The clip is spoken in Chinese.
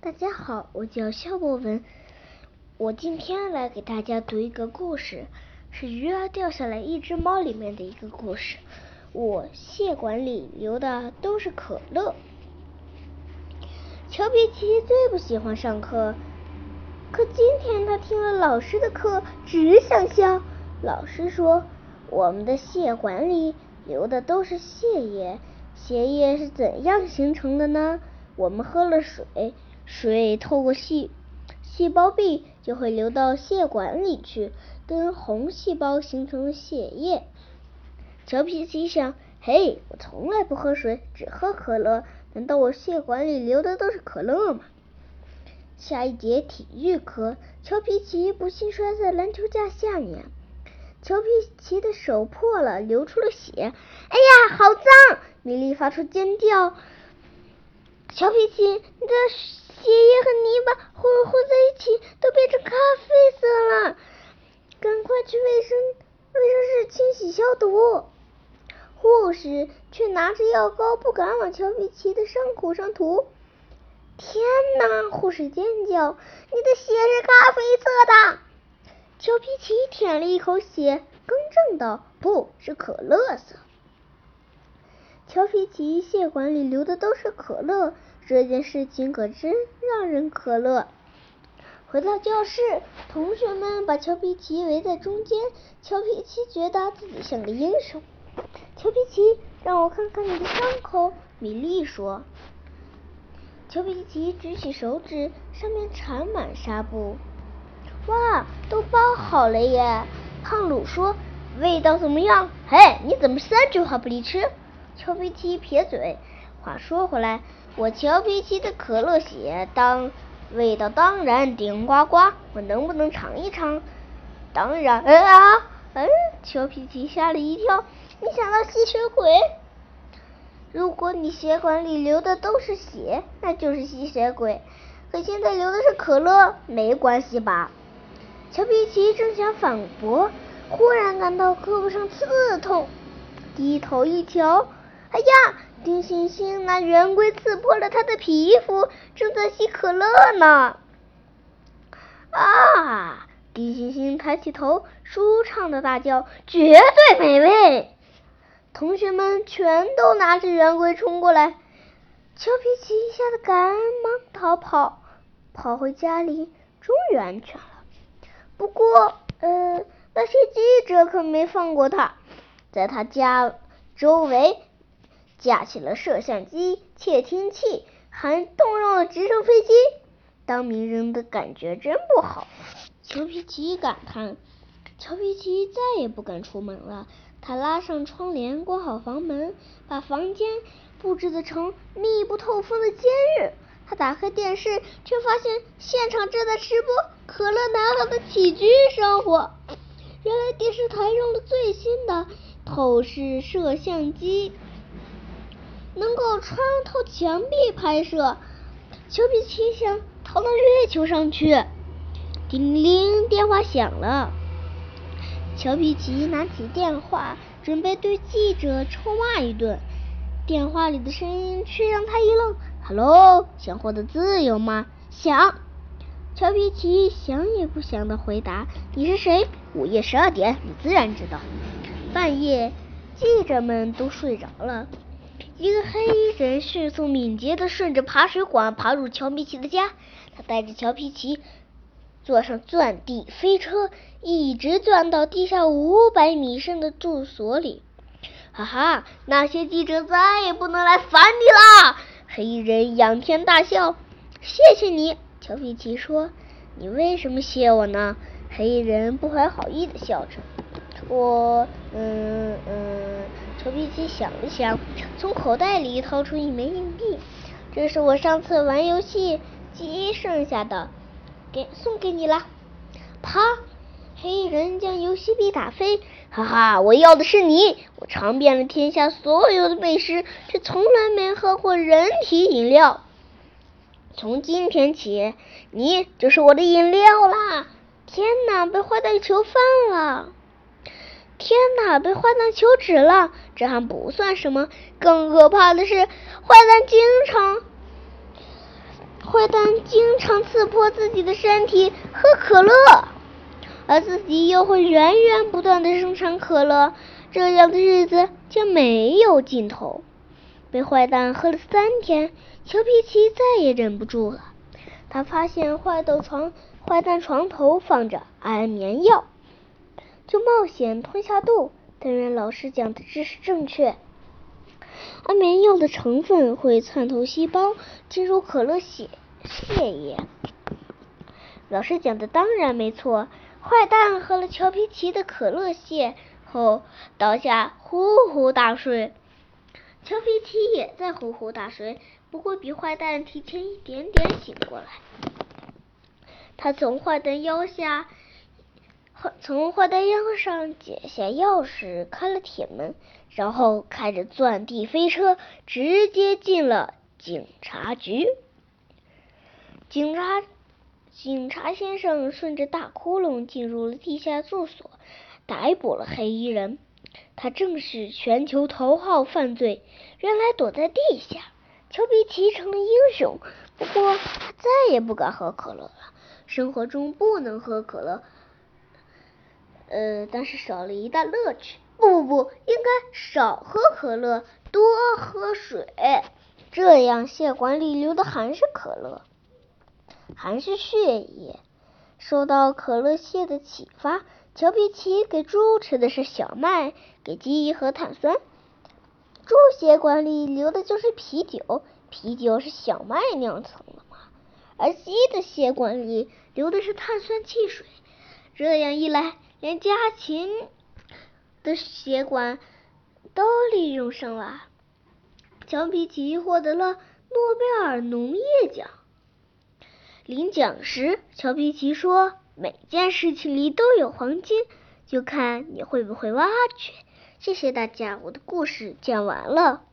大家好，我叫肖博文，我今天来给大家读一个故事，是《鱼儿掉下来一只猫》里面的一个故事。我血管里流的都是可乐。乔比奇最不喜欢上课，可今天他听了老师的课，只想笑。老师说，我们的血管里流的都是血液，血液是怎样形成的呢？我们喝了水。水透过细细胞壁就会流到血管里去，跟红细胞形成血液。乔皮奇想：嘿，我从来不喝水，只喝可乐，难道我血管里流的都是可乐吗？下一节体育课，乔皮奇不幸摔在篮球架下面，乔皮奇的手破了，流出了血。哎呀，好脏！米莉发出尖叫。乔皮奇，你的。血液和泥巴混混在一起，都变成咖啡色了。赶快去卫生卫生室清洗消毒。护士却拿着药膏，不敢往乔皮奇的伤口上涂。天哪！护士尖叫：“你的血是咖啡色的！”乔皮奇舔了一口血，更正道：“不是可乐色。”乔皮奇血管里流的都是可乐。这件事情可真让人可乐。回到教室，同学们把乔皮奇围在中间。乔皮奇觉得自己像个英雄。乔皮奇，让我看看你的伤口。米莉说。乔皮奇举起手指，上面缠满纱布。哇，都包好了耶！胖鲁说。味道怎么样？嘿，你怎么三句话不离吃？乔皮奇撇嘴。话说回来。我乔皮奇的可乐血当味道当然顶呱呱，我能不能尝一尝？当然，哎啊，哎，乔皮奇吓了一跳，你想到吸血鬼？如果你血管里流的都是血，那就是吸血鬼。可现在流的是可乐，没关系吧？乔皮奇正想反驳，忽然感到胳膊上刺痛，低头一瞧，哎呀！丁星星拿圆规刺破了他的皮肤，正在吸可乐呢。啊！丁星星抬起头，舒畅的大叫：“绝对美味！”同学们全都拿着圆规冲过来，乔皮奇吓得赶忙逃跑，跑回家里，终于安全了。不过，呃，那些记者可没放过他，在他家周围。架起了摄像机、窃听器，还动用了直升飞机。当名人的感觉真不好，乔皮奇感叹。乔皮奇再也不敢出门了。他拉上窗帘，关好房门，把房间布置的成密不透风的监狱。他打开电视，却发现现场正在直播可乐男孩的起居生活。原来电视台用了最新的透视摄像机。能够穿透墙壁拍摄，乔皮奇想逃到月球上去。叮铃，电话响了。乔皮奇拿起电话，准备对记者臭骂一顿。电话里的声音却让他一愣。“Hello，想获得自由吗？”“想。”乔皮奇想也不想的回答。“你是谁？”“午夜十二点，你自然知道。”半夜，记者们都睡着了。一个黑衣人迅速敏捷的顺着爬水管爬入乔皮奇的家，他带着乔皮奇坐上钻地飞车，一直钻到地下五百米深的住所里。哈哈，那些记者再也不能来烦你啦！黑衣人仰天大笑。谢谢你，乔皮奇说。你为什么谢我呢？黑衣人不怀好意的笑着。我，嗯嗯。乔皮奇想了想，从口袋里掏出一枚硬币。这是我上次玩游戏机剩下的，给送给你了。啪！黑人将游戏币打飞。哈哈，我要的是你！我尝遍了天下所有的美食，却从来没喝过人体饮料。从今天起，你就是我的饮料啦！天哪，被坏蛋囚犯了！天哪！被坏蛋求止了，这还不算什么，更可怕的是，坏蛋经常，坏蛋经常刺破自己的身体喝可乐，而自己又会源源不断的生产可乐，这样的日子将没有尽头。被坏蛋喝了三天，乔皮奇再也忍不住了。他发现坏豆床坏蛋床头放着安眠药，就冒险吞下肚。但愿老师讲的知识正确，安眠药的成分会窜透细胞，进入可乐血血液。老师讲的当然没错。坏蛋喝了乔皮奇的可乐血后，倒下呼呼大睡。乔皮奇也在呼呼大睡，不过比坏蛋提前一点点醒过来。他从坏蛋腰下，从坏蛋腰上解下钥匙，开了铁门，然后开着钻地飞车，直接进了警察局。警察警察先生顺着大窟窿进入了地下住所，逮捕了黑衣人。他正是全球头号犯罪，原来躲在地下。丘比奇成了英雄，不过他再也不敢喝可乐了。生活中不能喝可乐，呃，但是少了一大乐趣。不不不，应该少喝可乐，多喝水，这样血管里流的还是可乐，还是血液。受到可乐蟹的启发。乔皮奇给猪吃的是小麦，给鸡喝碳酸。猪血管里流的就是啤酒，啤酒是小麦酿成的嘛。而鸡的血管里流的是碳酸汽水。这样一来，连家禽的血管都利用上了。乔皮奇获得了诺贝尔农业奖。领奖时，乔皮奇说。每件事情里都有黄金，就看你会不会挖掘。谢谢大家，我的故事讲完了。